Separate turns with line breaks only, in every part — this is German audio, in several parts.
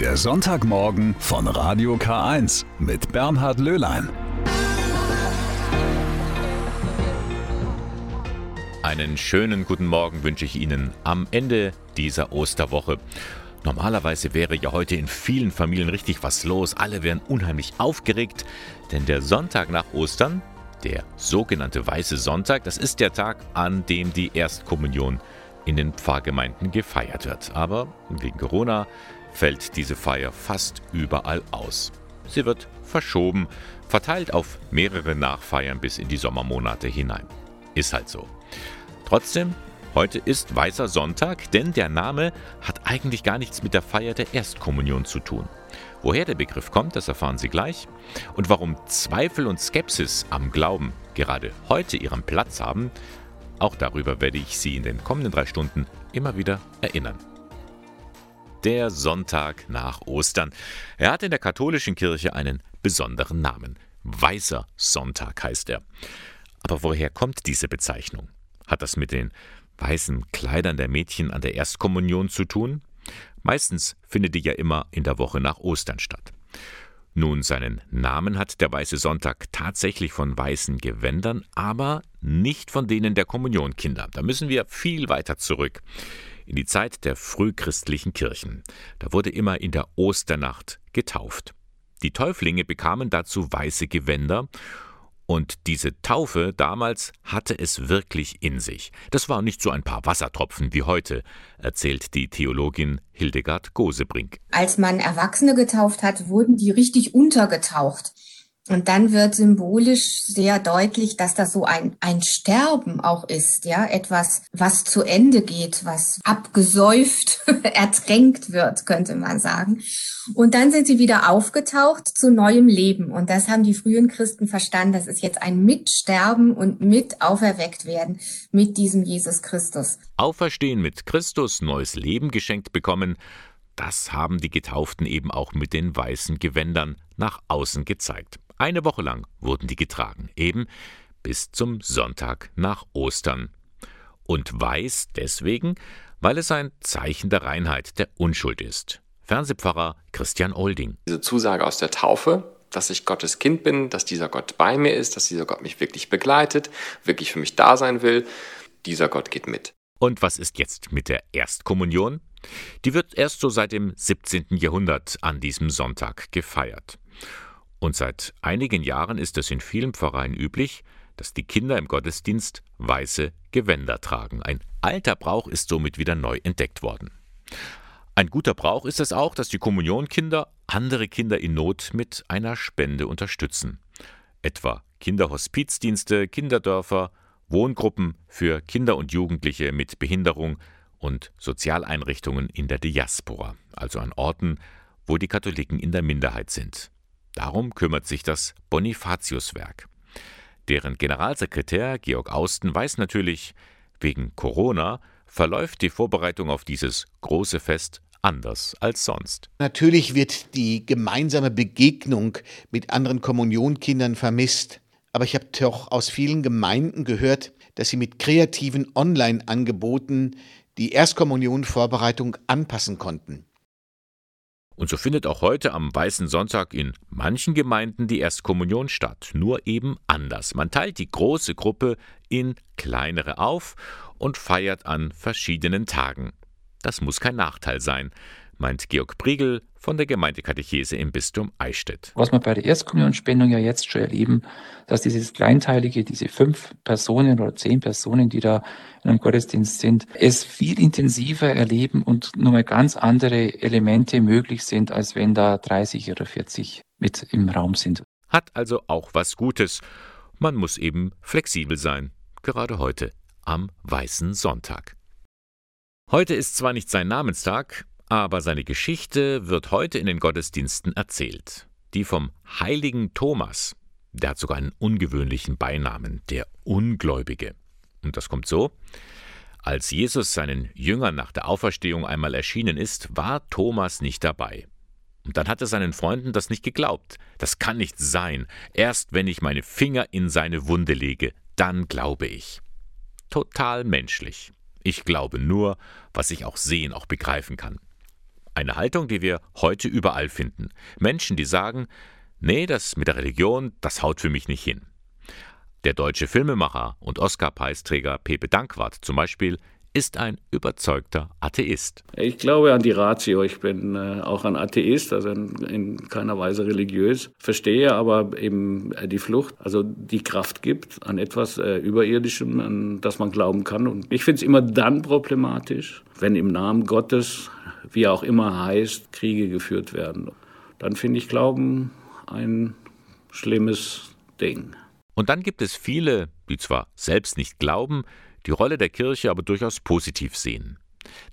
Der Sonntagmorgen von Radio K1 mit Bernhard Löhlein.
Einen schönen guten Morgen wünsche ich Ihnen am Ende dieser Osterwoche. Normalerweise wäre ja heute in vielen Familien richtig was los. Alle wären unheimlich aufgeregt, denn der Sonntag nach Ostern, der sogenannte Weiße Sonntag, das ist der Tag, an dem die Erstkommunion in den Pfarrgemeinden gefeiert wird. Aber wegen Corona fällt diese Feier fast überall aus. Sie wird verschoben, verteilt auf mehrere Nachfeiern bis in die Sommermonate hinein. Ist halt so. Trotzdem, heute ist Weißer Sonntag, denn der Name hat eigentlich gar nichts mit der Feier der Erstkommunion zu tun. Woher der Begriff kommt, das erfahren Sie gleich. Und warum Zweifel und Skepsis am Glauben gerade heute ihren Platz haben, auch darüber werde ich Sie in den kommenden drei Stunden immer wieder erinnern. Der Sonntag nach Ostern. Er hat in der katholischen Kirche einen besonderen Namen. Weißer Sonntag heißt er. Aber woher kommt diese Bezeichnung? Hat das mit den weißen Kleidern der Mädchen an der Erstkommunion zu tun? Meistens findet die ja immer in der Woche nach Ostern statt. Nun, seinen Namen hat der Weiße Sonntag tatsächlich von weißen Gewändern, aber nicht von denen der Kommunionkinder. Da müssen wir viel weiter zurück. In die Zeit der frühchristlichen Kirchen. Da wurde immer in der Osternacht getauft. Die Täuflinge bekamen dazu weiße Gewänder und diese Taufe damals hatte es wirklich in sich. Das war nicht so ein paar Wassertropfen wie heute, erzählt die Theologin Hildegard Gosebrink.
Als man Erwachsene getauft hat, wurden die richtig untergetaucht. Und dann wird symbolisch sehr deutlich, dass das so ein, ein Sterben auch ist, ja, etwas, was zu Ende geht, was abgesäuft, ertränkt wird, könnte man sagen. Und dann sind sie wieder aufgetaucht zu neuem Leben. Und das haben die frühen Christen verstanden. Das ist jetzt ein Mitsterben und mit auferweckt werden mit diesem Jesus Christus.
Auferstehen mit Christus, neues Leben geschenkt bekommen, das haben die Getauften eben auch mit den weißen Gewändern nach außen gezeigt. Eine Woche lang wurden die getragen, eben bis zum Sonntag nach Ostern. Und weiß deswegen, weil es ein Zeichen der Reinheit, der Unschuld ist. Fernsehpfarrer Christian Olding.
Diese Zusage aus der Taufe, dass ich Gottes Kind bin, dass dieser Gott bei mir ist, dass dieser Gott mich wirklich begleitet, wirklich für mich da sein will, dieser Gott geht mit.
Und was ist jetzt mit der Erstkommunion? Die wird erst so seit dem 17. Jahrhundert an diesem Sonntag gefeiert. Und seit einigen Jahren ist es in vielen Pfarreien üblich, dass die Kinder im Gottesdienst weiße Gewänder tragen. Ein alter Brauch ist somit wieder neu entdeckt worden. Ein guter Brauch ist es auch, dass die Kommunionkinder andere Kinder in Not mit einer Spende unterstützen. Etwa Kinderhospizdienste, Kinderdörfer, Wohngruppen für Kinder und Jugendliche mit Behinderung und Sozialeinrichtungen in der Diaspora, also an Orten, wo die Katholiken in der Minderheit sind. Darum kümmert sich das Bonifatiuswerk. Deren Generalsekretär Georg Austen weiß natürlich, wegen Corona verläuft die Vorbereitung auf dieses große Fest anders als sonst.
Natürlich wird die gemeinsame Begegnung mit anderen Kommunionkindern vermisst. Aber ich habe doch aus vielen Gemeinden gehört, dass sie mit kreativen Online-Angeboten die Erstkommunion-Vorbereitung anpassen konnten.
Und so findet auch heute am Weißen Sonntag in manchen Gemeinden die Erstkommunion statt, nur eben anders. Man teilt die große Gruppe in kleinere auf und feiert an verschiedenen Tagen. Das muss kein Nachteil sein, meint Georg Briegel von der Gemeindekatechese im Bistum Eichstätt.
Was wir bei der Erstkommunionspendung ja jetzt schon erleben, dass dieses kleinteilige, diese fünf Personen oder zehn Personen, die da in einem Gottesdienst sind, es viel intensiver erleben und nochmal ganz andere Elemente möglich sind, als wenn da 30 oder 40 mit im Raum sind.
Hat also auch was Gutes. Man muss eben flexibel sein, gerade heute am Weißen Sonntag. Heute ist zwar nicht sein Namenstag, aber seine Geschichte wird heute in den Gottesdiensten erzählt. Die vom heiligen Thomas. Der hat sogar einen ungewöhnlichen Beinamen, der Ungläubige. Und das kommt so. Als Jesus seinen Jüngern nach der Auferstehung einmal erschienen ist, war Thomas nicht dabei. Und dann hat er seinen Freunden das nicht geglaubt. Das kann nicht sein. Erst wenn ich meine Finger in seine Wunde lege, dann glaube ich. Total menschlich. Ich glaube nur, was ich auch sehen, auch begreifen kann. Eine Haltung, die wir heute überall finden. Menschen, die sagen, nee, das mit der Religion, das haut für mich nicht hin. Der deutsche Filmemacher und Oscar-Preisträger Pepe Dankwart zum Beispiel ist ein überzeugter Atheist.
Ich glaube an die Ratio. Ich bin äh, auch ein Atheist, also in, in, keiner Weise religiös. Verstehe aber eben äh, die Flucht, also die Kraft gibt an etwas äh, Überirdischem, an das man glauben kann. Und ich finde es immer dann problematisch, wenn im Namen Gottes, wie auch immer heißt, Kriege geführt werden. Dann finde ich Glauben ein schlimmes Ding.
Und dann gibt es viele, die zwar selbst nicht glauben, die Rolle der Kirche aber durchaus positiv sehen.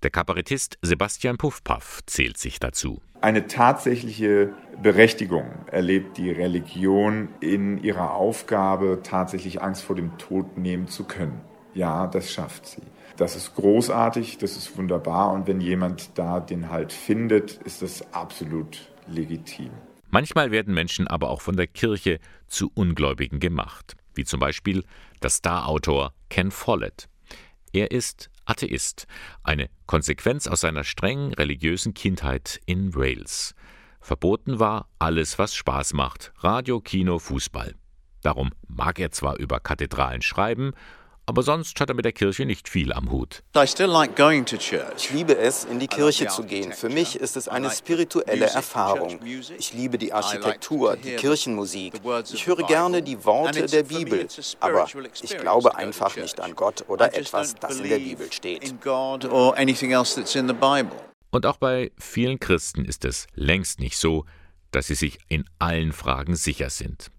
Der Kabarettist Sebastian Puffpaff zählt sich dazu.
Eine tatsächliche Berechtigung erlebt die Religion in ihrer Aufgabe, tatsächlich Angst vor dem Tod nehmen zu können. Ja, das schafft sie. Das ist großartig, das ist wunderbar und wenn jemand da den Halt findet, ist das absolut legitim.
Manchmal werden Menschen aber auch von der Kirche zu Ungläubigen gemacht, wie zum Beispiel der Starautor Ken Follett. Er ist Atheist, eine Konsequenz aus seiner strengen religiösen Kindheit in Wales. Verboten war alles, was Spaß macht, Radio, Kino, Fußball. Darum mag er zwar über Kathedralen schreiben aber sonst hat er mit der Kirche nicht viel am Hut.
Ich liebe es, in die Kirche zu gehen. Für mich ist es eine spirituelle Erfahrung. Ich liebe die Architektur, die Kirchenmusik. Ich höre gerne die Worte der Bibel, aber ich glaube einfach nicht an Gott oder etwas, das in der Bibel steht.
Und auch bei vielen Christen ist es längst nicht so, dass sie sich in allen Fragen sicher sind.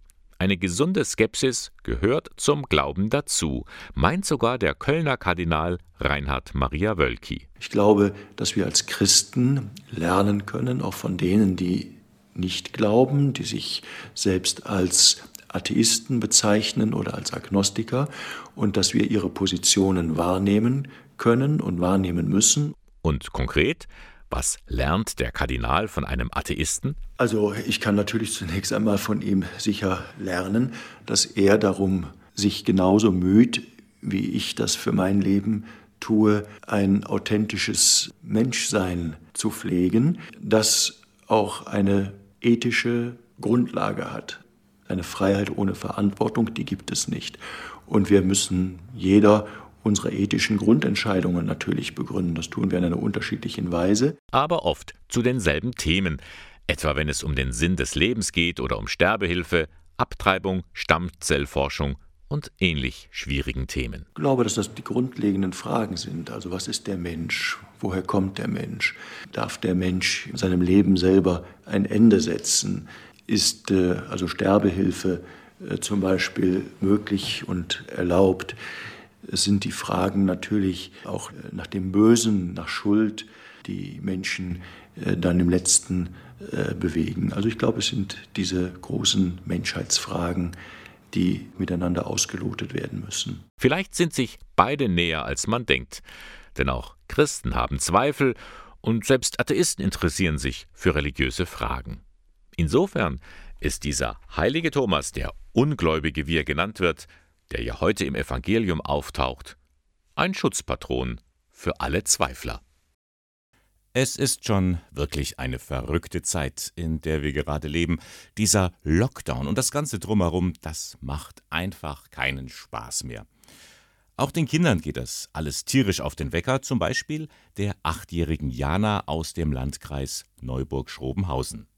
Eine gesunde Skepsis gehört zum Glauben dazu, meint sogar der Kölner Kardinal Reinhard Maria Wölki.
Ich glaube, dass wir als Christen lernen können, auch von denen, die nicht glauben, die sich selbst als Atheisten bezeichnen oder als Agnostiker, und dass wir ihre Positionen wahrnehmen können und wahrnehmen müssen.
Und konkret, was lernt der Kardinal von einem Atheisten?
Also ich kann natürlich zunächst einmal von ihm sicher lernen, dass er darum sich genauso müht, wie ich das für mein Leben tue, ein authentisches Menschsein zu pflegen, das auch eine ethische Grundlage hat. Eine Freiheit ohne Verantwortung, die gibt es nicht. Und wir müssen jeder unsere ethischen Grundentscheidungen natürlich begründen. Das tun wir in einer unterschiedlichen Weise.
Aber oft zu denselben Themen. Etwa wenn es um den Sinn des Lebens geht oder um Sterbehilfe, Abtreibung, Stammzellforschung und ähnlich schwierigen Themen.
Ich glaube, dass das die grundlegenden Fragen sind. Also was ist der Mensch? Woher kommt der Mensch? Darf der Mensch in seinem Leben selber ein Ende setzen? Ist äh, also Sterbehilfe äh, zum Beispiel möglich und erlaubt? Es sind die Fragen natürlich auch äh, nach dem Bösen, nach Schuld, die Menschen äh, dann im letzten äh, bewegen. Also ich glaube, es sind diese großen Menschheitsfragen, die miteinander ausgelotet werden müssen.
Vielleicht sind sich beide näher, als man denkt. Denn auch Christen haben Zweifel und selbst Atheisten interessieren sich für religiöse Fragen. Insofern ist dieser heilige Thomas, der Ungläubige, wie er genannt wird, der ja heute im Evangelium auftaucht, ein Schutzpatron für alle Zweifler. Es ist schon wirklich eine verrückte Zeit, in der wir gerade leben. Dieser Lockdown und das Ganze drumherum, das macht einfach keinen Spaß mehr. Auch den Kindern geht das alles tierisch auf den Wecker, zum Beispiel der achtjährigen Jana aus dem Landkreis Neuburg-Schrobenhausen.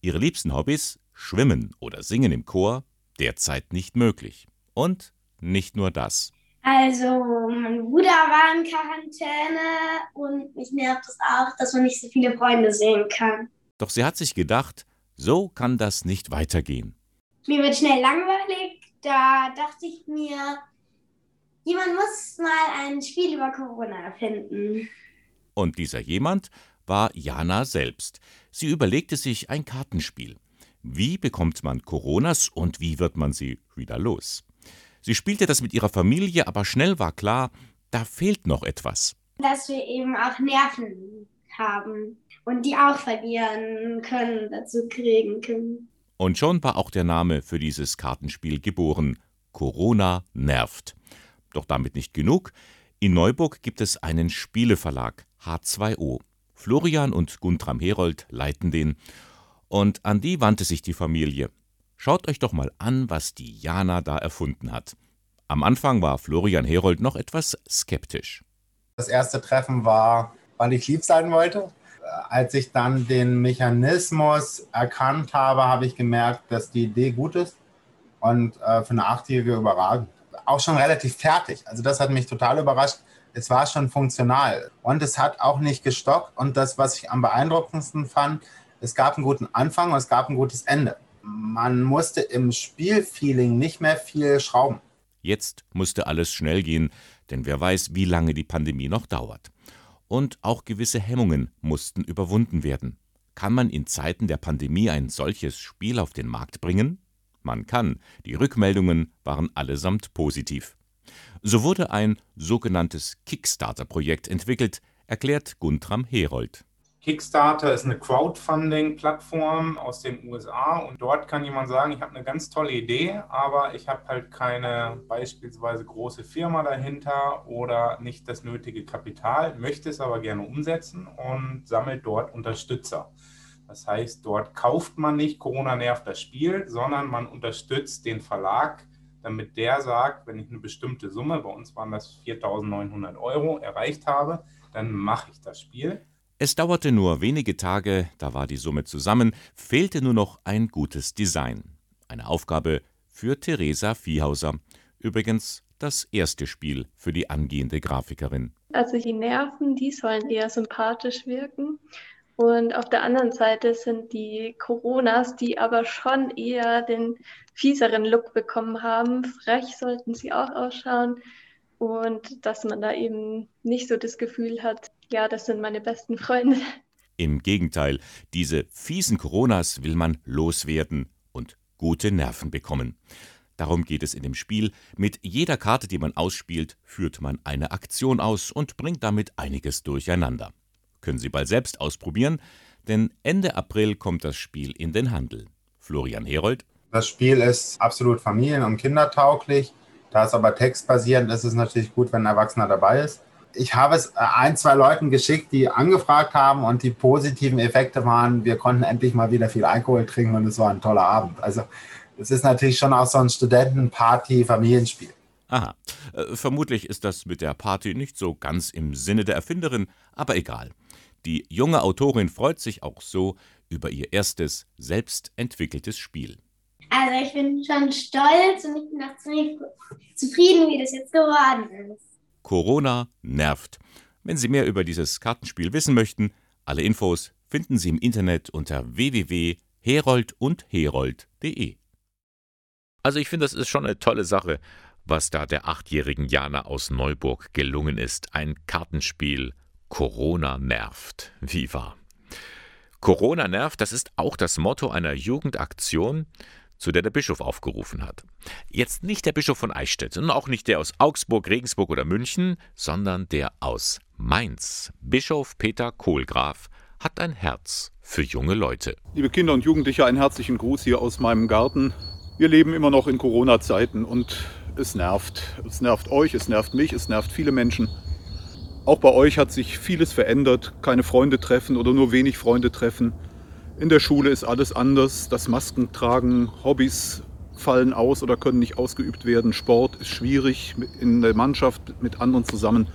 Ihre liebsten Hobbys, Schwimmen oder Singen im Chor, derzeit nicht möglich. Und nicht nur das.
Also, mein Bruder war in Quarantäne und mich nervt es auch, dass man nicht so viele Freunde sehen kann.
Doch sie hat sich gedacht, so kann das nicht weitergehen.
Mir wird schnell langweilig. Da dachte ich mir, jemand muss mal ein Spiel über Corona erfinden.
Und dieser jemand war Jana selbst. Sie überlegte sich ein Kartenspiel. Wie bekommt man Coronas und wie wird man sie wieder los? Sie spielte das mit ihrer Familie, aber schnell war klar, da fehlt noch etwas.
Dass wir eben auch Nerven haben und die auch verlieren können, dazu kriegen können.
Und schon war auch der Name für dieses Kartenspiel geboren. Corona nervt. Doch damit nicht genug. In Neuburg gibt es einen Spieleverlag, H2O. Florian und Guntram Herold leiten den. Und an die wandte sich die Familie. Schaut euch doch mal an, was die Jana da erfunden hat. Am Anfang war Florian Herold noch etwas skeptisch.
Das erste Treffen war, wann ich lieb sein wollte. Als ich dann den Mechanismus erkannt habe, habe ich gemerkt, dass die Idee gut ist und äh, für eine Achtjährige überragend. Auch schon relativ fertig. Also das hat mich total überrascht. Es war schon funktional und es hat auch nicht gestockt. Und das, was ich am beeindruckendsten fand, es gab einen guten Anfang und es gab ein gutes Ende. Man musste im Spielfeeling nicht mehr viel schrauben.
Jetzt musste alles schnell gehen, denn wer weiß, wie lange die Pandemie noch dauert. Und auch gewisse Hemmungen mussten überwunden werden. Kann man in Zeiten der Pandemie ein solches Spiel auf den Markt bringen? Man kann. Die Rückmeldungen waren allesamt positiv. So wurde ein sogenanntes Kickstarter-Projekt entwickelt, erklärt Guntram Herold.
Kickstarter ist eine Crowdfunding-Plattform aus den USA und dort kann jemand sagen, ich habe eine ganz tolle Idee, aber ich habe halt keine beispielsweise große Firma dahinter oder nicht das nötige Kapital, möchte es aber gerne umsetzen und sammelt dort Unterstützer. Das heißt, dort kauft man nicht Corona nervt das Spiel, sondern man unterstützt den Verlag, damit der sagt, wenn ich eine bestimmte Summe, bei uns waren das 4.900 Euro, erreicht habe, dann mache ich das Spiel.
Es dauerte nur wenige Tage, da war die Summe zusammen, fehlte nur noch ein gutes Design. Eine Aufgabe für Theresa Viehhauser. Übrigens das erste Spiel für die angehende Grafikerin.
Also die Nerven, die sollen eher sympathisch wirken. Und auf der anderen Seite sind die Coronas, die aber schon eher den fieseren Look bekommen haben. Frech sollten sie auch ausschauen. Und dass man da eben nicht so das Gefühl hat, ja, das sind meine besten Freunde.
Im Gegenteil, diese fiesen Coronas will man loswerden und gute Nerven bekommen. Darum geht es in dem Spiel. Mit jeder Karte, die man ausspielt, führt man eine Aktion aus und bringt damit einiges durcheinander. Können Sie bald selbst ausprobieren, denn Ende April kommt das Spiel in den Handel. Florian Herold.
Das Spiel ist absolut familien- und kindertauglich. Da es aber textbasierend ist, ist es natürlich gut, wenn ein Erwachsener dabei ist ich habe es äh, ein, zwei Leuten geschickt, die angefragt haben und die positiven Effekte waren, wir konnten endlich mal wieder viel Alkohol trinken und es war ein toller Abend. Also es ist natürlich schon auch so ein Studentenparty-Familienspiel.
Aha. Äh, vermutlich ist das mit der Party nicht so ganz im Sinne der Erfinderin, aber egal. Die junge Autorin freut sich auch so über ihr erstes, selbst entwickeltes Spiel.
Also ich bin schon stolz und ich bin auch ziemlich zufrieden, wie das jetzt geworden ist.
Corona nervt. Wenn Sie mehr über dieses Kartenspiel wissen möchten, alle Infos finden Sie im Internet unter www.heroldundherold.de. Also ich finde, das ist schon eine tolle Sache, was da der achtjährigen Jana aus Neuburg gelungen ist. Ein Kartenspiel Corona nervt. Wie wahr. Corona nervt, das ist auch das Motto einer Jugendaktion, zu der der Bischof aufgerufen hat. Jetzt nicht der Bischof von Eichstätt und auch nicht der aus Augsburg, Regensburg oder München, sondern der aus Mainz. Bischof Peter Kohlgraf hat ein Herz für junge Leute.
Liebe Kinder und Jugendliche, einen herzlichen Gruß hier aus meinem Garten. Wir leben immer noch in Corona-Zeiten und es nervt. Es nervt euch, es nervt mich, es nervt viele Menschen. Auch bei euch hat sich vieles verändert. Keine Freunde treffen oder nur wenig Freunde treffen. In der Schule ist alles anders. Das Maskentragen, Hobbys fallen aus oder können nicht ausgeübt werden. Sport ist schwierig in der Mannschaft mit anderen zusammen.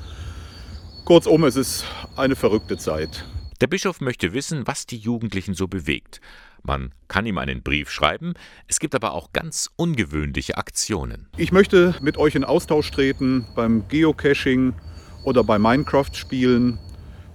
Kurzum, es ist eine verrückte Zeit.
Der Bischof möchte wissen, was die Jugendlichen so bewegt. Man kann ihm einen Brief schreiben, es gibt aber auch ganz ungewöhnliche Aktionen.
Ich möchte mit euch in Austausch treten beim Geocaching oder bei Minecraft-Spielen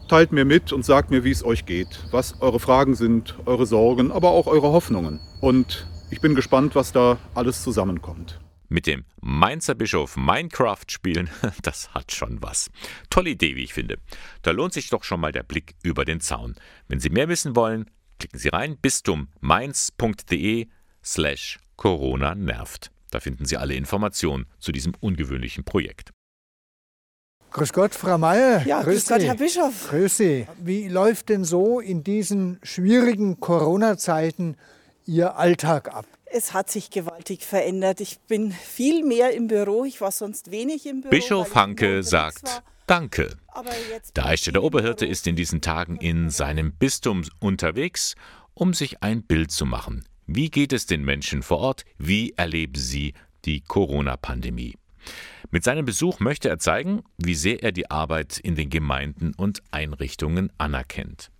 Teilt mir mit und sagt mir, wie es euch geht, was eure Fragen sind, eure Sorgen, aber auch eure Hoffnungen. Und ich bin gespannt, was da alles zusammenkommt.
Mit dem Mainzer Bischof Minecraft spielen, das hat schon was. Tolle Idee, wie ich finde. Da lohnt sich doch schon mal der Blick über den Zaun. Wenn Sie mehr wissen wollen, klicken Sie rein bistummainz.de slash Corona nervt. Da finden Sie alle Informationen zu diesem ungewöhnlichen Projekt.
Grüß Gott, Frau Meier.
Ja, grüß, grüß Gott, Herr Bischof.
Grüß Sie. Wie läuft denn so in diesen schwierigen Corona-Zeiten Ihr Alltag ab?
Es hat sich gewaltig verändert. Ich bin viel mehr im Büro. Ich war sonst wenig im Büro.
Bischof Hanke sagt Danke. Der Eichstätter Oberhirte ist in diesen Tagen in seinem Bistum unterwegs, um sich ein Bild zu machen. Wie geht es den Menschen vor Ort? Wie erleben sie die Corona-Pandemie? Mit seinem Besuch möchte er zeigen, wie sehr er die Arbeit in den Gemeinden und Einrichtungen anerkennt.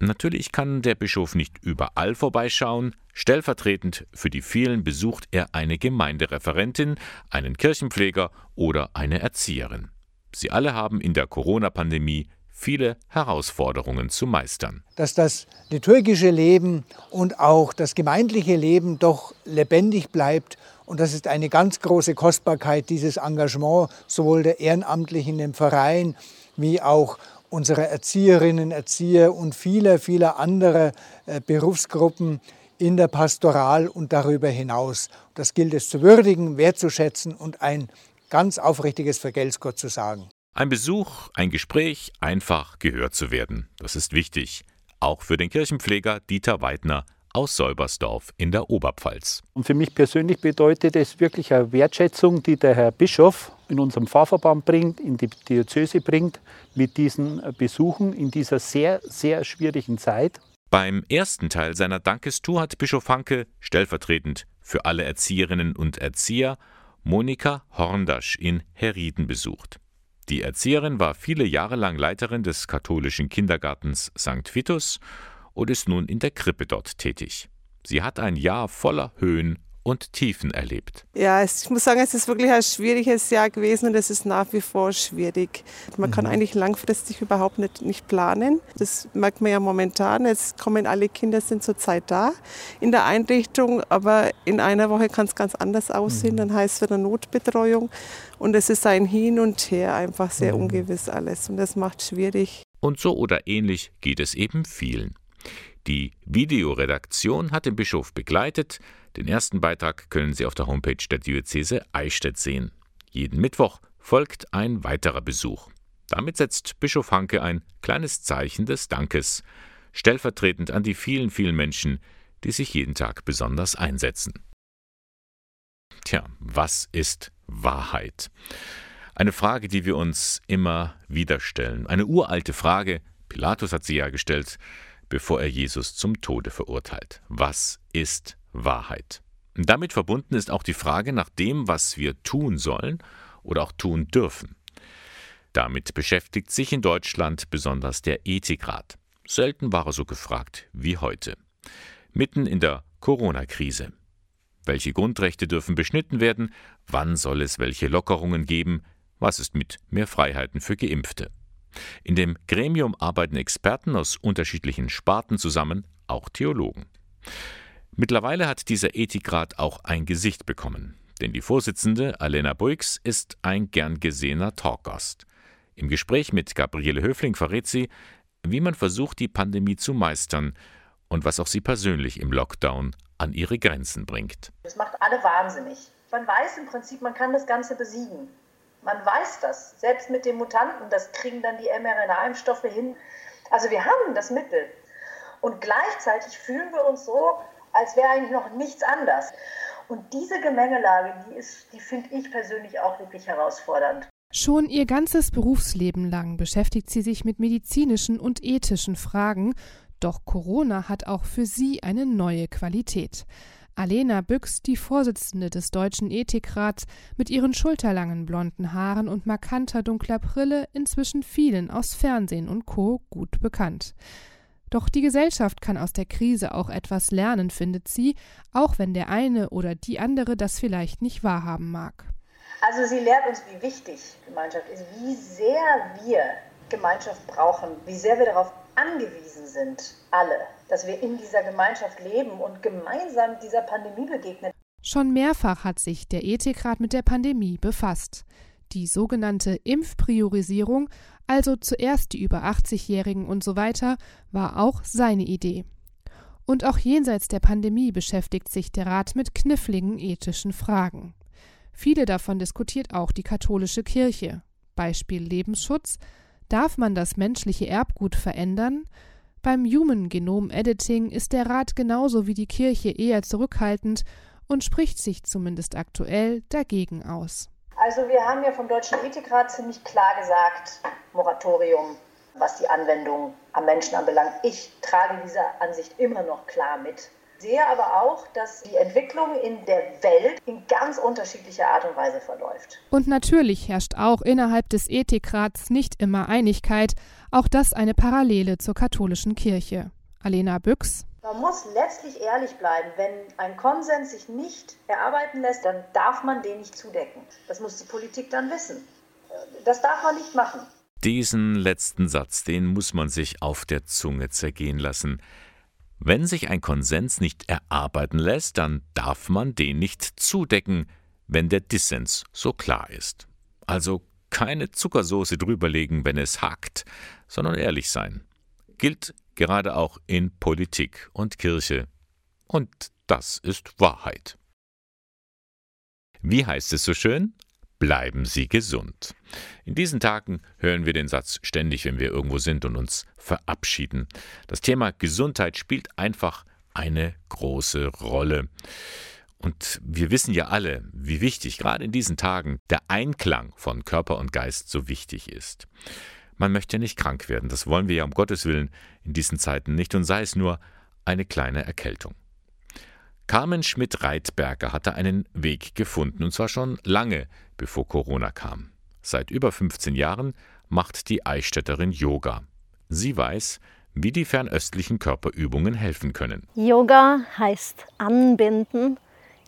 Natürlich kann der Bischof nicht überall vorbeischauen. Stellvertretend für die vielen besucht er eine Gemeindereferentin, einen Kirchenpfleger oder eine Erzieherin. Sie alle haben in der Corona-Pandemie viele Herausforderungen zu meistern.
Dass das liturgische Leben und auch das gemeindliche Leben doch lebendig bleibt. Und das ist eine ganz große Kostbarkeit, dieses Engagement sowohl der Ehrenamtlichen im Verein wie auch unserer Erzieherinnen, Erzieher und vieler, vieler anderer äh, Berufsgruppen in der Pastoral und darüber hinaus. Das gilt es zu würdigen, wertzuschätzen und ein ganz aufrichtiges Vergelt's Gott zu sagen.
Ein Besuch, ein Gespräch, einfach gehört zu werden. Das ist wichtig. Auch für den Kirchenpfleger Dieter Weidner aus Säubersdorf in der Oberpfalz.
Und für mich persönlich bedeutet es wirklich eine Wertschätzung, die der Herr Bischof in unserem Pfarrverband bringt, in die Diözese bringt, mit diesen Besuchen in dieser sehr, sehr schwierigen Zeit.
Beim ersten Teil seiner Dankestour hat Bischof Hanke stellvertretend für alle Erzieherinnen und Erzieher Monika Horndasch in Herrieden besucht. Die Erzieherin war viele Jahre lang Leiterin des katholischen Kindergartens St. Vitus und ist nun in der Krippe dort tätig. Sie hat ein Jahr voller Höhen und Tiefen erlebt.
Ja, ich muss sagen, es ist wirklich ein schwieriges Jahr gewesen und es ist nach wie vor schwierig. Man kann mhm. eigentlich langfristig überhaupt nicht, nicht planen. Das merkt man ja momentan. Jetzt kommen alle Kinder, sind zurzeit da in der Einrichtung, aber in einer Woche kann es ganz anders aussehen. Mhm. Dann heißt es wieder Notbetreuung und es ist ein Hin und Her, einfach sehr mhm. ungewiss alles und das macht schwierig.
Und so oder ähnlich geht es eben vielen. Die Videoredaktion hat den Bischof begleitet. Den ersten Beitrag können Sie auf der Homepage der Diözese Eichstätt sehen. Jeden Mittwoch folgt ein weiterer Besuch. Damit setzt Bischof Hanke ein kleines Zeichen des Dankes, stellvertretend an die vielen, vielen Menschen, die sich jeden Tag besonders einsetzen. Tja, was ist Wahrheit? Eine Frage, die wir uns immer wieder stellen. Eine uralte Frage. Pilatus hat sie ja gestellt bevor er Jesus zum Tode verurteilt. Was ist Wahrheit? Damit verbunden ist auch die Frage nach dem, was wir tun sollen oder auch tun dürfen. Damit beschäftigt sich in Deutschland besonders der Ethikrat. Selten war er so gefragt wie heute. Mitten in der Corona-Krise. Welche Grundrechte dürfen beschnitten werden? Wann soll es welche Lockerungen geben? Was ist mit mehr Freiheiten für Geimpfte? In dem Gremium arbeiten Experten aus unterschiedlichen Sparten zusammen, auch Theologen. Mittlerweile hat dieser Ethikrat auch ein Gesicht bekommen, denn die Vorsitzende Alena Buix ist ein gern gesehener Talkgast. Im Gespräch mit Gabriele Höfling verrät sie, wie man versucht, die Pandemie zu meistern und was auch sie persönlich im Lockdown an ihre Grenzen bringt.
Das macht alle wahnsinnig. Man weiß im Prinzip, man kann das Ganze besiegen. Man weiß das. Selbst mit den Mutanten, das kriegen dann die mRNA-Impfstoffe hin. Also wir haben das Mittel. Und gleichzeitig fühlen wir uns so, als wäre eigentlich noch nichts anders. Und diese Gemengelage, die, die finde ich persönlich auch wirklich herausfordernd.
Schon ihr ganzes Berufsleben lang beschäftigt sie sich mit medizinischen und ethischen Fragen, doch Corona hat auch für sie eine neue Qualität. Alena Büchs, die Vorsitzende des Deutschen Ethikrats, mit ihren schulterlangen blonden Haaren und markanter dunkler Brille inzwischen vielen aus Fernsehen und Co. gut bekannt. Doch die Gesellschaft kann aus der Krise auch etwas lernen, findet sie, auch wenn der eine oder die andere das vielleicht nicht wahrhaben mag.
Also sie lehrt uns, wie wichtig Gemeinschaft ist, wie sehr wir Gemeinschaft brauchen, wie sehr wir darauf angewiesen sind, alle, dass wir in dieser Gemeinschaft leben und gemeinsam dieser Pandemie begegnen.
Schon mehrfach hat sich der Ethikrat mit der Pandemie befasst. Die sogenannte Impfpriorisierung, also zuerst die über 80-Jährigen und so weiter, war auch seine Idee. Und auch jenseits der Pandemie beschäftigt sich der Rat mit kniffligen ethischen Fragen. Viele davon diskutiert auch die katholische Kirche. Beispiel Lebensschutz, Darf man das menschliche Erbgut verändern? Beim Human Genome Editing ist der Rat genauso wie die Kirche eher zurückhaltend und spricht sich zumindest aktuell dagegen aus.
Also wir haben ja vom Deutschen Ethikrat ziemlich klar gesagt, Moratorium, was die Anwendung am Menschen anbelangt. Ich trage diese Ansicht immer noch klar mit. Sehe aber auch, dass die Entwicklung in der Welt in ganz unterschiedlicher Art und Weise verläuft.
Und natürlich herrscht auch innerhalb des Ethikrats nicht immer Einigkeit, auch das eine Parallele zur katholischen Kirche. Alena Büchs.
Man muss letztlich ehrlich bleiben. Wenn ein Konsens sich nicht erarbeiten lässt, dann darf man den nicht zudecken. Das muss die Politik dann wissen. Das darf man nicht machen.
Diesen letzten Satz, den muss man sich auf der Zunge zergehen lassen. Wenn sich ein Konsens nicht erarbeiten lässt, dann darf man den nicht zudecken, wenn der Dissens so klar ist. Also keine Zuckersoße drüberlegen, wenn es hakt, sondern ehrlich sein. Gilt gerade auch in Politik und Kirche. Und das ist Wahrheit. Wie heißt es so schön? Bleiben Sie gesund. In diesen Tagen hören wir den Satz ständig, wenn wir irgendwo sind und uns verabschieden. Das Thema Gesundheit spielt einfach eine große Rolle. Und wir wissen ja alle, wie wichtig gerade in diesen Tagen der Einklang von Körper und Geist so wichtig ist. Man möchte nicht krank werden, das wollen wir ja um Gottes Willen in diesen Zeiten nicht und sei es nur eine kleine Erkältung. Carmen Schmidt-Reitberger hatte einen Weg gefunden, und zwar schon lange bevor Corona kam. Seit über 15 Jahren macht die Eichstätterin Yoga. Sie weiß, wie die fernöstlichen Körperübungen helfen können.
Yoga heißt anbinden.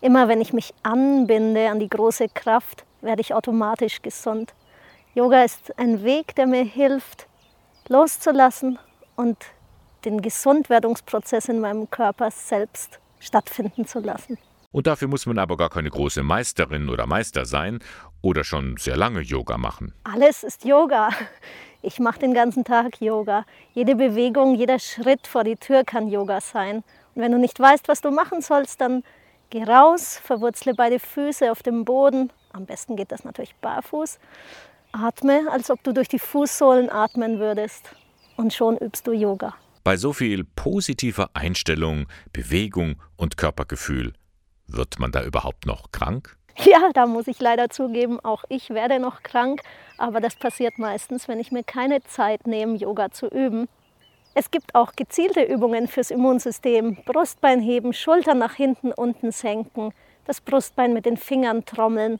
Immer wenn ich mich anbinde an die große Kraft, werde ich automatisch gesund. Yoga ist ein Weg, der mir hilft, loszulassen und den Gesundwerdungsprozess in meinem Körper selbst stattfinden zu lassen.
Und dafür muss man aber gar keine große Meisterin oder Meister sein oder schon sehr lange Yoga machen.
Alles ist Yoga. Ich mache den ganzen Tag Yoga. Jede Bewegung, jeder Schritt vor die Tür kann Yoga sein. Und wenn du nicht weißt, was du machen sollst, dann geh raus, verwurzle beide Füße auf dem Boden. Am besten geht das natürlich barfuß. Atme, als ob du durch die Fußsohlen atmen würdest. Und schon übst du Yoga.
Bei so viel positiver Einstellung, Bewegung und Körpergefühl, wird man da überhaupt noch krank?
Ja, da muss ich leider zugeben, auch ich werde noch krank, aber das passiert meistens, wenn ich mir keine Zeit nehme, Yoga zu üben. Es gibt auch gezielte Übungen fürs Immunsystem. Brustbein heben, Schultern nach hinten, unten senken, das Brustbein mit den Fingern trommeln.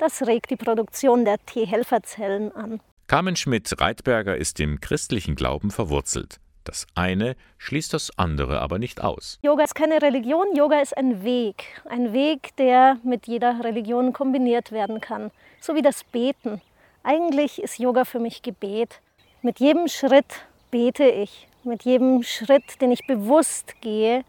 Das regt die Produktion der T-Helferzellen an.
Carmen Schmidt-Reitberger ist im christlichen Glauben verwurzelt. Das eine schließt das andere aber nicht aus.
Yoga ist keine Religion, Yoga ist ein Weg. Ein Weg, der mit jeder Religion kombiniert werden kann. So wie das Beten. Eigentlich ist Yoga für mich Gebet. Mit jedem Schritt bete ich. Mit jedem Schritt, den ich bewusst gehe,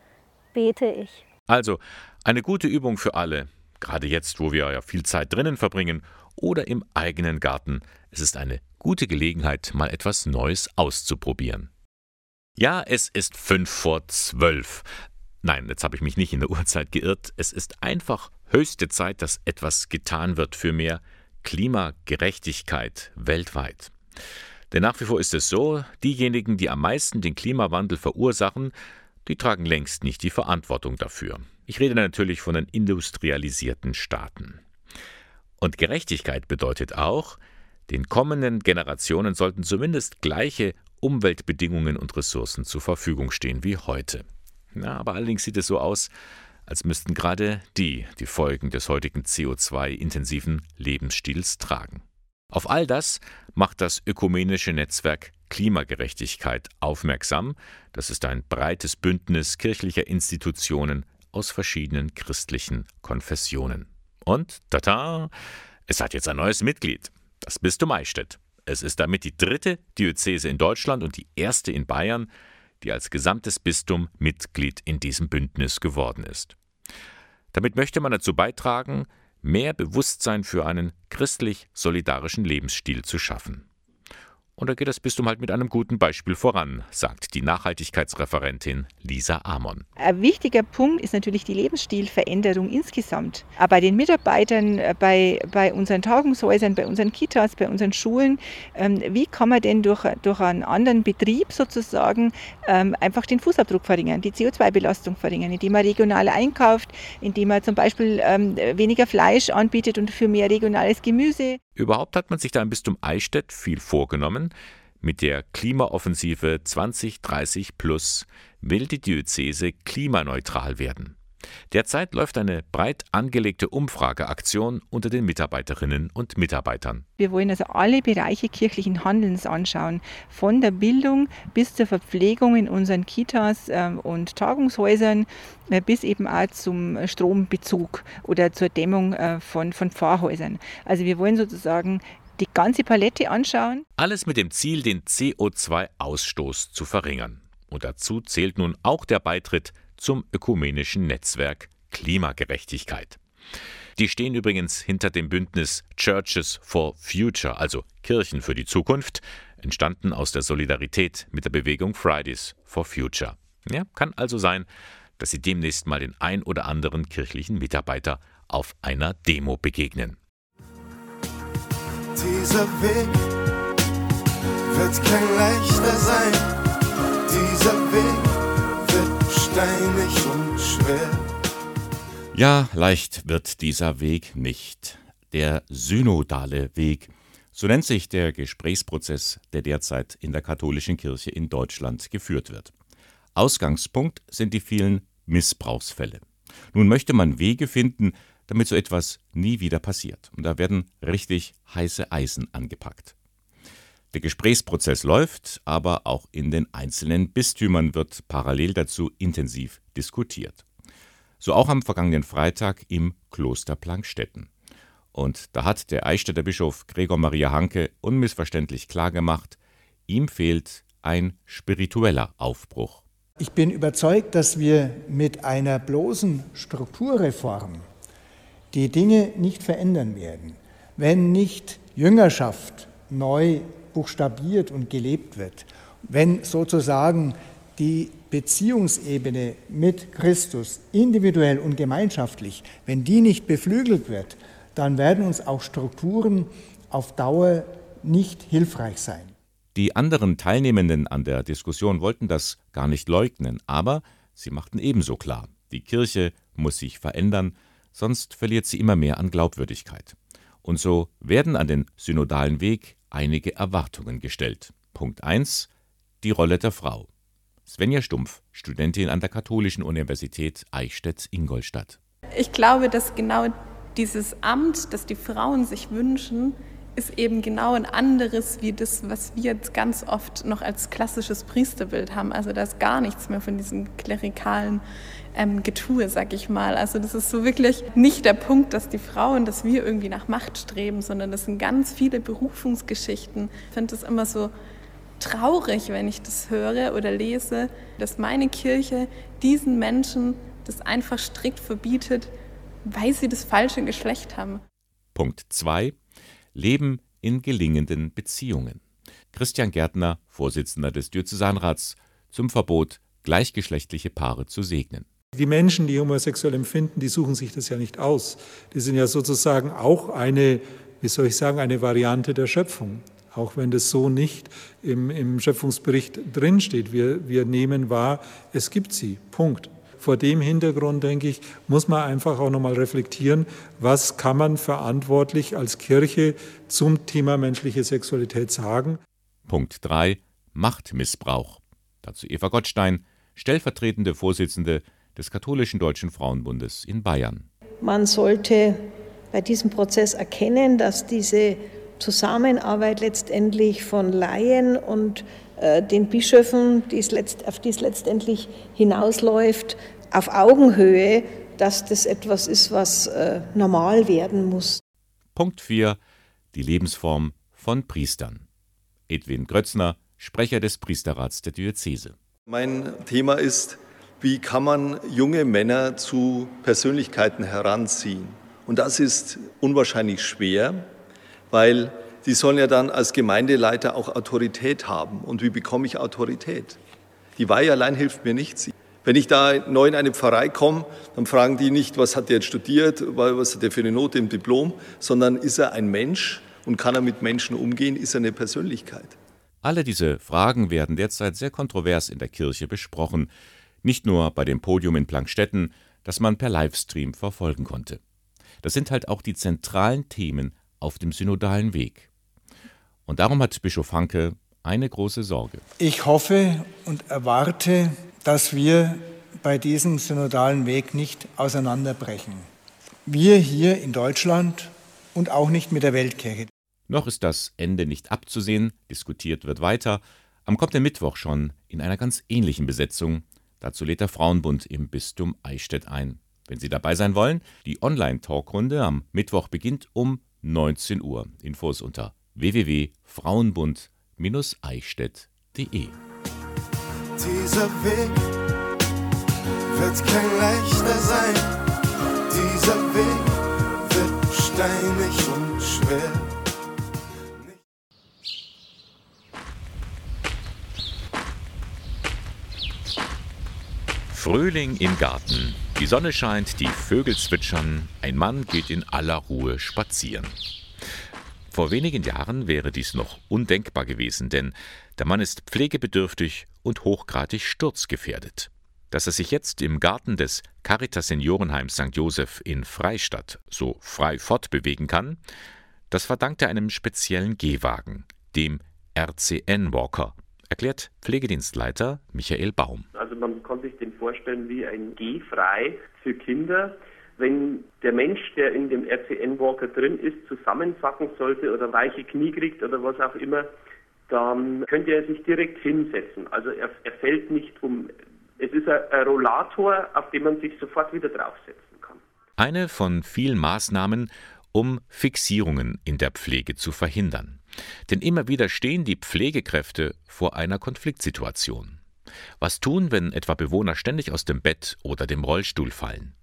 bete ich.
Also eine gute Übung für alle. Gerade jetzt, wo wir ja viel Zeit drinnen verbringen oder im eigenen Garten. Es ist eine gute Gelegenheit, mal etwas Neues auszuprobieren. Ja, es ist fünf vor zwölf. Nein, jetzt habe ich mich nicht in der Uhrzeit geirrt. Es ist einfach höchste Zeit, dass etwas getan wird für mehr Klimagerechtigkeit weltweit. Denn nach wie vor ist es so, diejenigen, die am meisten den Klimawandel verursachen, die tragen längst nicht die Verantwortung dafür. Ich rede natürlich von den industrialisierten Staaten. Und Gerechtigkeit bedeutet auch, den kommenden Generationen sollten zumindest gleiche Umweltbedingungen und Ressourcen zur Verfügung stehen wie heute. Ja, aber allerdings sieht es so aus, als müssten gerade die die Folgen des heutigen CO2-intensiven Lebensstils tragen. Auf all das macht das ökumenische Netzwerk Klimagerechtigkeit aufmerksam. Das ist ein breites Bündnis kirchlicher Institutionen aus verschiedenen christlichen Konfessionen. Und, tata, es hat jetzt ein neues Mitglied, das Bistum Eichstätt. Es ist damit die dritte Diözese in Deutschland und die erste in Bayern, die als gesamtes Bistum Mitglied in diesem Bündnis geworden ist. Damit möchte man dazu beitragen, mehr Bewusstsein für einen christlich-solidarischen Lebensstil zu schaffen. Und da geht das Bistum halt mit einem guten Beispiel voran, sagt die Nachhaltigkeitsreferentin Lisa Amon.
Ein wichtiger Punkt ist natürlich die Lebensstilveränderung insgesamt. Aber bei den Mitarbeitern, äh, bei, bei unseren Tagungshäusern, bei unseren Kitas, bei unseren Schulen, ähm, wie kann man denn durch, durch einen anderen Betrieb sozusagen ähm, einfach den Fußabdruck verringern, die CO2-Belastung verringern, indem man regional einkauft, indem man zum Beispiel ähm, weniger Fleisch anbietet und für mehr regionales Gemüse.
Überhaupt hat man sich da im Bistum Eichstätt viel vorgenommen. Mit der Klimaoffensive 2030 Plus will die Diözese klimaneutral werden. Derzeit läuft eine breit angelegte Umfrageaktion unter den Mitarbeiterinnen und Mitarbeitern.
Wir wollen also alle Bereiche kirchlichen Handelns anschauen, von der Bildung bis zur Verpflegung in unseren Kitas ähm, und Tagungshäusern äh, bis eben auch zum Strombezug oder zur Dämmung äh, von, von Pfarrhäusern. Also wir wollen sozusagen die ganze Palette anschauen.
Alles mit dem Ziel, den CO2-Ausstoß zu verringern. Und dazu zählt nun auch der Beitritt zum ökumenischen Netzwerk Klimagerechtigkeit. Die stehen übrigens hinter dem Bündnis Churches for Future, also Kirchen für die Zukunft, entstanden aus der Solidarität mit der Bewegung Fridays for Future. Ja, kann also sein, dass Sie demnächst mal den ein oder anderen kirchlichen Mitarbeiter auf einer Demo begegnen.
Dieser Weg wird kein leichter sein. Dieser Weg steinig und schwer.
Ja, leicht wird dieser Weg nicht. Der synodale Weg. So nennt sich der Gesprächsprozess, der derzeit in der katholischen Kirche in Deutschland geführt wird. Ausgangspunkt sind die vielen Missbrauchsfälle. Nun möchte man Wege finden, damit so etwas nie wieder passiert. Und da werden richtig heiße Eisen angepackt. Der Gesprächsprozess läuft, aber auch in den einzelnen Bistümern wird parallel dazu intensiv diskutiert. So auch am vergangenen Freitag im Kloster Plankstetten. Und da hat der Eichstätter Bischof Gregor Maria Hanke unmissverständlich klargemacht, ihm fehlt ein spiritueller Aufbruch.
Ich bin überzeugt, dass wir mit einer bloßen Strukturreform die Dinge nicht verändern werden, wenn nicht Jüngerschaft neu buchstabiert und gelebt wird, wenn sozusagen die Beziehungsebene mit Christus individuell und gemeinschaftlich, wenn die nicht beflügelt wird, dann werden uns auch Strukturen auf Dauer nicht hilfreich sein.
Die anderen Teilnehmenden an der Diskussion wollten das gar nicht leugnen, aber sie machten ebenso klar, die Kirche muss sich verändern, sonst verliert sie immer mehr an Glaubwürdigkeit. Und so werden an den synodalen Weg einige Erwartungen gestellt. Punkt 1. Die Rolle der Frau. Svenja Stumpf, Studentin an der Katholischen Universität Eichstätt-Ingolstadt.
Ich glaube, dass genau dieses Amt, das die Frauen sich wünschen, ist eben genau ein anderes wie das, was wir jetzt ganz oft noch als klassisches Priesterbild haben. Also da ist gar nichts mehr von diesem klerikalen ähm, Getue, sag ich mal. Also das ist so wirklich nicht der Punkt, dass die Frauen, dass wir irgendwie nach Macht streben, sondern das sind ganz viele Berufungsgeschichten. Ich finde das immer so traurig, wenn ich das höre oder lese, dass meine Kirche diesen Menschen das einfach strikt verbietet, weil sie das falsche Geschlecht haben.
Punkt 2. Leben in gelingenden Beziehungen. Christian Gärtner, Vorsitzender des Diözesanrats, zum Verbot, gleichgeschlechtliche Paare zu segnen.
Die Menschen, die homosexuell empfinden, die suchen sich das ja nicht aus. Die sind ja sozusagen auch eine, wie soll ich sagen, eine Variante der Schöpfung. Auch wenn das so nicht im, im Schöpfungsbericht drinsteht. Wir, wir nehmen wahr, es gibt sie. Punkt. Vor dem Hintergrund, denke ich, muss man einfach auch nochmal reflektieren, was kann man verantwortlich als Kirche zum Thema menschliche Sexualität sagen.
Punkt 3. Machtmissbrauch. Dazu Eva Gottstein, stellvertretende Vorsitzende des Katholischen Deutschen Frauenbundes in Bayern.
Man sollte bei diesem Prozess erkennen, dass diese Zusammenarbeit letztendlich von Laien und äh, den Bischöfen, die's letzt, auf die es letztendlich hinausläuft, auf Augenhöhe, dass das etwas ist, was äh, normal werden muss.
Punkt 4. Die Lebensform von Priestern. Edwin Grötzner, Sprecher des Priesterrats der Diözese.
Mein Thema ist wie kann man junge Männer zu Persönlichkeiten heranziehen. Und das ist unwahrscheinlich schwer, weil die sollen ja dann als Gemeindeleiter auch Autorität haben. Und wie bekomme ich Autorität? Die Weihe allein hilft mir nichts. Wenn ich da neu in eine Pfarrei komme, dann fragen die nicht, was hat der jetzt studiert, was hat der für eine Note im Diplom, sondern ist er ein Mensch und kann er mit Menschen umgehen, ist er eine Persönlichkeit.
Alle diese Fragen werden derzeit sehr kontrovers in der Kirche besprochen. Nicht nur bei dem Podium in Plankstetten, das man per Livestream verfolgen konnte. Das sind halt auch die zentralen Themen auf dem synodalen Weg. Und darum hat Bischof Hanke eine große Sorge.
Ich hoffe und erwarte, dass wir bei diesem synodalen Weg nicht auseinanderbrechen. Wir hier in Deutschland und auch nicht mit der Weltkirche.
Noch ist das Ende nicht abzusehen, diskutiert wird weiter. Am kommenden Mittwoch schon in einer ganz ähnlichen Besetzung. Dazu lädt der Frauenbund im Bistum Eichstätt ein. Wenn Sie dabei sein wollen, die Online-Talkrunde am Mittwoch beginnt um 19 Uhr. Infos unter www.frauenbund-eichstätt.de.
Dieser Weg wird kein leichter sein. Dieser Weg wird steinig und schwer.
Frühling im Garten. Die Sonne scheint, die Vögel zwitschern, ein Mann geht in aller Ruhe spazieren. Vor wenigen Jahren wäre dies noch undenkbar gewesen, denn der Mann ist pflegebedürftig und hochgradig sturzgefährdet. Dass er sich jetzt im Garten des Caritas Seniorenheims St. Joseph in Freistadt so frei fortbewegen kann, das verdankt er einem speziellen Gehwagen, dem RCN Walker, erklärt Pflegedienstleiter Michael Baum.
Also man den vorstellen wie ein Gehfrei für Kinder. Wenn der Mensch, der in dem RCN-Walker drin ist, zusammensacken sollte oder weiche Knie kriegt oder was auch immer, dann könnte er sich direkt hinsetzen. Also er, er fällt nicht um. Es ist ein, ein Rollator, auf dem man sich sofort wieder draufsetzen kann.
Eine von vielen Maßnahmen, um Fixierungen in der Pflege zu verhindern. Denn immer wieder stehen die Pflegekräfte vor einer Konfliktsituation. Was tun, wenn etwa Bewohner ständig aus dem Bett oder dem Rollstuhl fallen?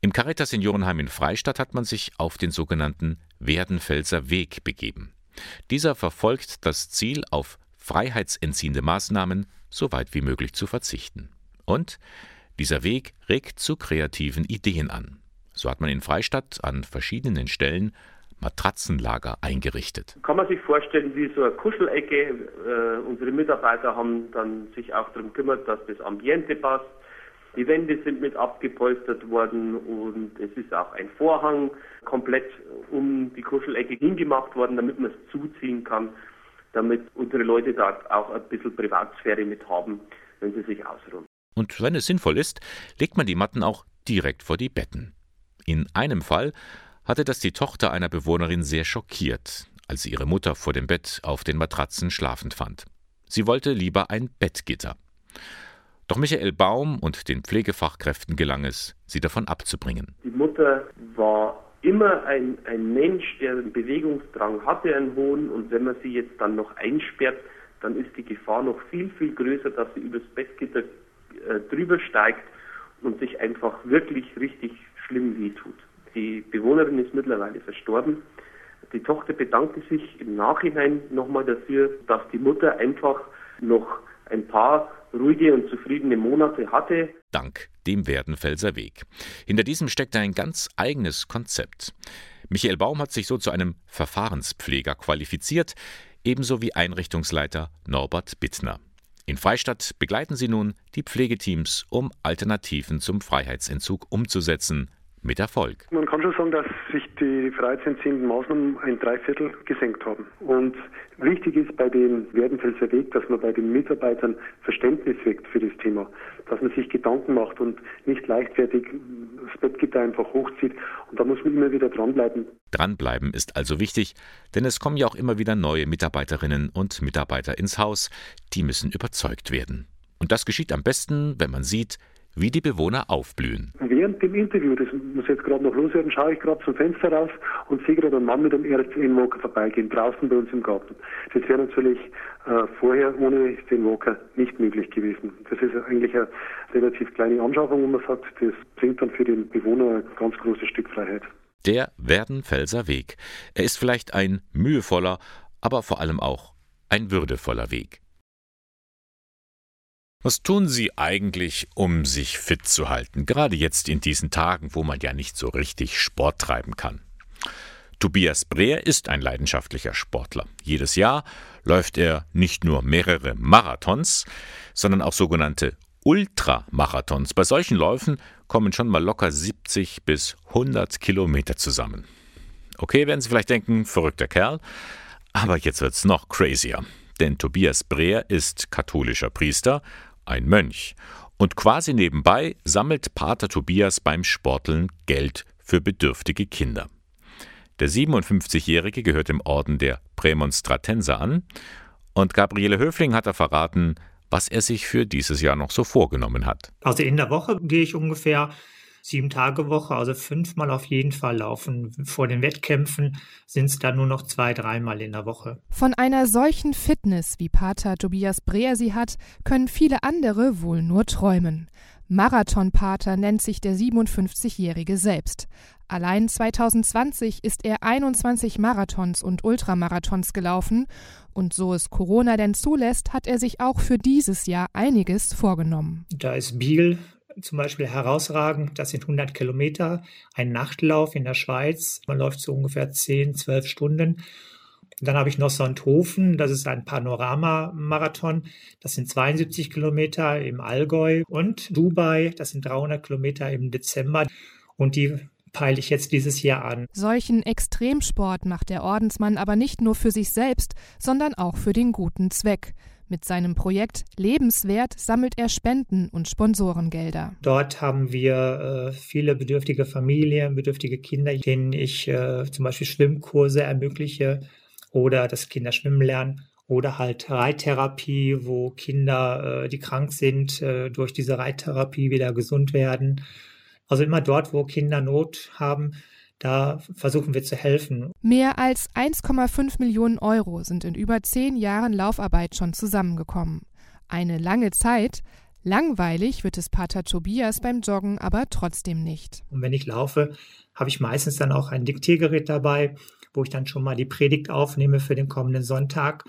Im Caritas Seniorenheim in Freistadt hat man sich auf den sogenannten Werdenfelser Weg begeben. Dieser verfolgt das Ziel, auf freiheitsentziehende Maßnahmen so weit wie möglich zu verzichten. Und dieser Weg regt zu kreativen Ideen an. So hat man in Freistadt an verschiedenen Stellen Matratzenlager eingerichtet.
Kann man sich vorstellen, wie so eine Kuschelecke. Äh, unsere Mitarbeiter haben dann sich auch darum gekümmert, dass das Ambiente passt. Die Wände sind mit abgepolstert worden und es ist auch ein Vorhang komplett um die Kuschelecke hingemacht worden, damit man es zuziehen kann, damit unsere Leute dort auch ein bisschen Privatsphäre mit haben, wenn sie sich ausruhen.
Und wenn es sinnvoll ist, legt man die Matten auch direkt vor die Betten. In einem Fall hatte das die Tochter einer Bewohnerin sehr schockiert, als sie ihre Mutter vor dem Bett auf den Matratzen schlafend fand. Sie wollte lieber ein Bettgitter. Doch Michael Baum und den Pflegefachkräften gelang es, sie davon abzubringen.
Die Mutter war immer ein, ein Mensch, der einen Bewegungsdrang hatte, einen hohen, und wenn man sie jetzt dann noch einsperrt, dann ist die Gefahr noch viel, viel größer, dass sie übers Bettgitter äh, drüber steigt und sich einfach wirklich richtig schlimm wehtut. Die Bewohnerin ist mittlerweile verstorben. Die Tochter bedankte sich im Nachhinein nochmal dafür, dass die Mutter einfach noch ein paar ruhige und zufriedene Monate hatte.
Dank dem Werdenfelser Weg. Hinter diesem steckt ein ganz eigenes Konzept. Michael Baum hat sich so zu einem Verfahrenspfleger qualifiziert, ebenso wie Einrichtungsleiter Norbert Bittner. In Freistadt begleiten sie nun die Pflegeteams, um Alternativen zum Freiheitsentzug umzusetzen, mit Erfolg.
Man kann schon sagen, dass sich die freiheitsentziehenden Maßnahmen ein Dreiviertel gesenkt haben. Und wichtig ist bei dem Werdenfelser Weg, dass man bei den Mitarbeitern Verständnis weckt für das Thema, dass man sich Gedanken macht und nicht leichtfertig das Bettgitter einfach hochzieht. Und da muss man immer wieder dranbleiben.
Dranbleiben ist also wichtig, denn es kommen ja auch immer wieder neue Mitarbeiterinnen und Mitarbeiter ins Haus. Die müssen überzeugt werden. Und das geschieht am besten, wenn man sieht, wie die Bewohner aufblühen.
Während dem Interview, das muss jetzt gerade noch loswerden, schaue ich gerade zum Fenster raus und sehe gerade einen Mann mit einem RCN Walker vorbeigehen, draußen bei uns im Garten. Das wäre natürlich äh, vorher ohne den Walker nicht möglich gewesen. Das ist eigentlich eine relativ kleine Anschaffung, wo man sagt, das bringt dann für den Bewohner ein ganz großes Stück Freiheit.
der Werdenfelser Weg. Er ist vielleicht ein mühevoller, aber vor allem auch ein würdevoller Weg. Was tun Sie eigentlich, um sich fit zu halten, gerade jetzt in diesen Tagen, wo man ja nicht so richtig Sport treiben kann? Tobias Breer ist ein leidenschaftlicher Sportler. Jedes Jahr läuft er nicht nur mehrere Marathons, sondern auch sogenannte Ultramarathons. Bei solchen Läufen kommen schon mal locker 70 bis 100 Kilometer zusammen. Okay, werden Sie vielleicht denken, verrückter Kerl, aber jetzt wird's noch crazier. Denn Tobias Breer ist katholischer Priester, ein Mönch. Und quasi nebenbei sammelt Pater Tobias beim Sporteln Geld für bedürftige Kinder. Der 57-Jährige gehört dem Orden der Prämonstratenser an und Gabriele Höfling hat er verraten, was er sich für dieses Jahr noch so vorgenommen hat.
Also in der Woche gehe ich ungefähr sieben Tage Woche, also fünfmal auf jeden Fall laufen. Vor den Wettkämpfen sind es dann nur noch zwei, dreimal in der Woche.
Von einer solchen Fitness, wie Pater Tobias Breer sie hat, können viele andere wohl nur träumen. Marathonpater nennt sich der 57-Jährige selbst. Allein 2020 ist er 21 Marathons und Ultramarathons gelaufen und so es Corona denn zulässt, hat er sich auch für dieses Jahr einiges vorgenommen.
Da ist Biel zum Beispiel herausragend. Das sind 100 Kilometer, ein Nachtlauf in der Schweiz. Man läuft so ungefähr 10, 12 Stunden. Dann habe ich noch Sonthofen, das ist ein Panorama-Marathon. Das sind 72 Kilometer im Allgäu. Und Dubai, das sind 300 Kilometer im Dezember. Und die peile ich jetzt dieses Jahr an.
Solchen Extremsport macht der Ordensmann aber nicht nur für sich selbst, sondern auch für den guten Zweck. Mit seinem Projekt Lebenswert sammelt er Spenden und Sponsorengelder.
Dort haben wir äh, viele bedürftige Familien, bedürftige Kinder, denen ich äh, zum Beispiel Schwimmkurse ermögliche oder das Kinder schwimmen lernen oder halt Reittherapie, wo Kinder, äh, die krank sind, äh, durch diese Reittherapie wieder gesund werden. Also immer dort, wo Kinder Not haben, da versuchen wir zu helfen.
Mehr als 1,5 Millionen Euro sind in über zehn Jahren Laufarbeit schon zusammengekommen. Eine lange Zeit, langweilig wird es Pater Tobias beim Joggen aber trotzdem nicht.
Und wenn ich laufe, habe ich meistens dann auch ein Diktiergerät dabei, wo ich dann schon mal die Predigt aufnehme für den kommenden Sonntag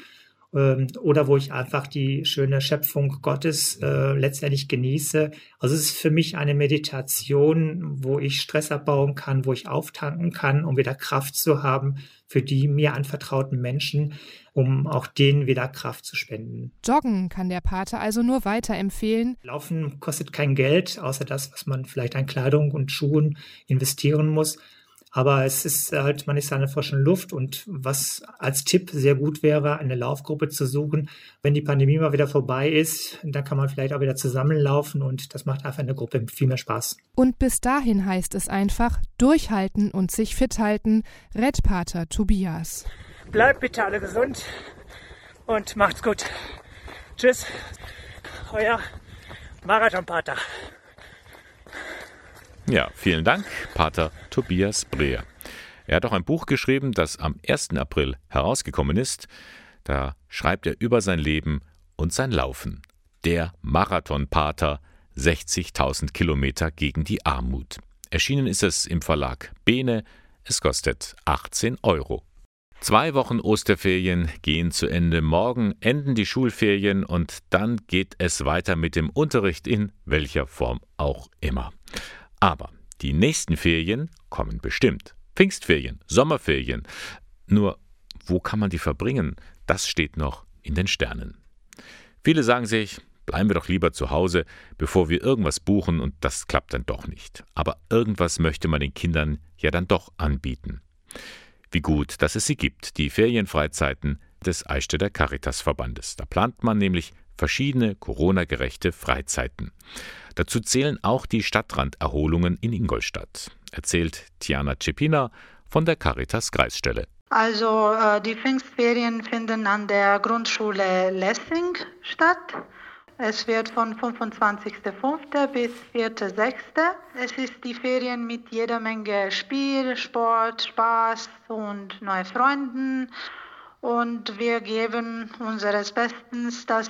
ähm, oder wo ich einfach die schöne Schöpfung Gottes äh, letztendlich genieße. Also es ist für mich eine Meditation, wo ich Stress abbauen kann, wo ich auftanken kann, um wieder Kraft zu haben für die mir anvertrauten Menschen, um auch denen wieder Kraft zu spenden.
Joggen kann der Pater also nur weiterempfehlen.
Laufen kostet kein Geld, außer das, was man vielleicht an Kleidung und Schuhen investieren muss. Aber es ist halt, man ist an der frischen Luft und was als Tipp sehr gut wäre, eine Laufgruppe zu suchen. Wenn die Pandemie mal wieder vorbei ist, dann kann man vielleicht auch wieder zusammenlaufen und das macht einfach eine Gruppe viel mehr Spaß.
Und bis dahin heißt es einfach durchhalten und sich fit halten. Rettpater Tobias.
Bleibt bitte alle gesund und macht's gut. Tschüss, euer Marathonpater.
Ja, vielen Dank, Pater Tobias Breer. Er hat auch ein Buch geschrieben, das am 1. April herausgekommen ist. Da schreibt er über sein Leben und sein Laufen. Der Marathonpater, 60.000 Kilometer gegen die Armut. Erschienen ist es im Verlag Bene. Es kostet 18 Euro. Zwei Wochen Osterferien gehen zu Ende. Morgen enden die Schulferien und dann geht es weiter mit dem Unterricht in welcher Form auch immer. Aber die nächsten Ferien kommen bestimmt. Pfingstferien, Sommerferien. Nur, wo kann man die verbringen? Das steht noch in den Sternen. Viele sagen sich, bleiben wir doch lieber zu Hause, bevor wir irgendwas buchen und das klappt dann doch nicht. Aber irgendwas möchte man den Kindern ja dann doch anbieten. Wie gut, dass es sie gibt, die Ferienfreizeiten des Eichstätter Caritasverbandes. Da plant man nämlich verschiedene Corona-gerechte Freizeiten. Dazu zählen auch die Stadtranderholungen in Ingolstadt, erzählt Tiana Cepina von der Caritas Kreisstelle.
Also äh, die Pfingstferien finden an der Grundschule Lessing statt. Es wird von 25.05. bis 4.06. Es ist die Ferien mit jeder Menge Spiel, Sport, Spaß und neue Freunden. Und wir geben unseres Bestens, dass,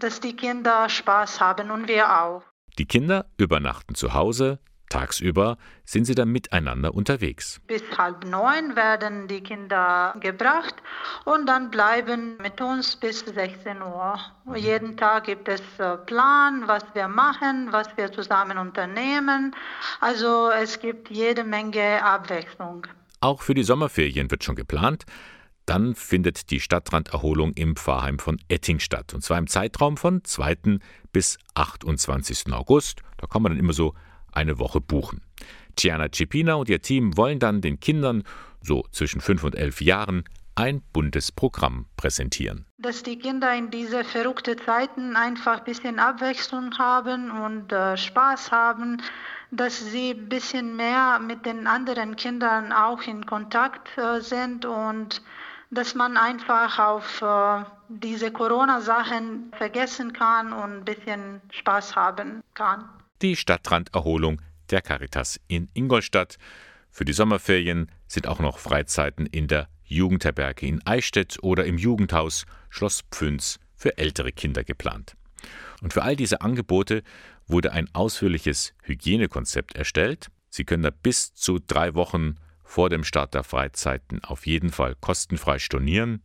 dass die Kinder Spaß haben und wir auch.
Die Kinder übernachten zu Hause, Tagsüber sind sie dann miteinander unterwegs.
Bis halb neun werden die Kinder gebracht und dann bleiben mit uns bis 16 Uhr. Jeden Tag gibt es äh, Plan, was wir machen, was wir zusammen unternehmen. Also es gibt jede Menge Abwechslung.
Auch für die Sommerferien wird schon geplant. Dann findet die Stadtranderholung im Pfarrheim von Etting statt. Und zwar im Zeitraum von 2. bis 28. August. Da kann man dann immer so eine Woche buchen. Tiana Cipina und ihr Team wollen dann den Kindern, so zwischen 5 und 11 Jahren, ein buntes Programm präsentieren.
Dass die Kinder in diese verrückten Zeiten einfach ein bisschen Abwechslung haben und äh, Spaß haben, dass sie ein bisschen mehr mit den anderen Kindern auch in Kontakt äh, sind und dass man einfach auf äh, diese Corona-Sachen vergessen kann und ein bisschen Spaß haben kann
die Stadtranderholung der Caritas in Ingolstadt. Für die Sommerferien sind auch noch Freizeiten in der Jugendherberge in Eichstätt oder im Jugendhaus Schloss Pfünz für ältere Kinder geplant. Und für all diese Angebote wurde ein ausführliches Hygienekonzept erstellt. Sie können da bis zu drei Wochen vor dem Start der Freizeiten auf jeden Fall kostenfrei stornieren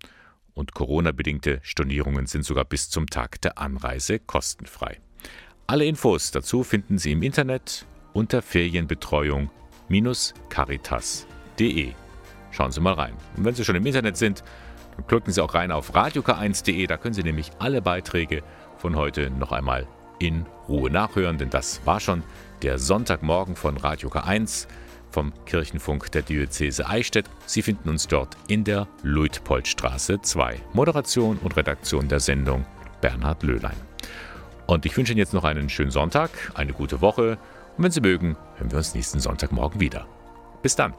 und Corona-bedingte Stornierungen sind sogar bis zum Tag der Anreise kostenfrei. Alle Infos dazu finden Sie im Internet unter Ferienbetreuung-caritas.de. Schauen Sie mal rein. Und wenn Sie schon im Internet sind, dann klicken Sie auch rein auf radiok1.de. Da können Sie nämlich alle Beiträge von heute noch einmal in Ruhe nachhören, denn das war schon der Sonntagmorgen von Radio K1 vom Kirchenfunk der Diözese Eichstätt. Sie finden uns dort in der Luitpoldstraße 2. Moderation und Redaktion der Sendung Bernhard Löhlein. Und ich wünsche Ihnen jetzt noch einen schönen Sonntag, eine gute Woche und wenn Sie mögen, hören wir uns nächsten Sonntagmorgen wieder. Bis dann.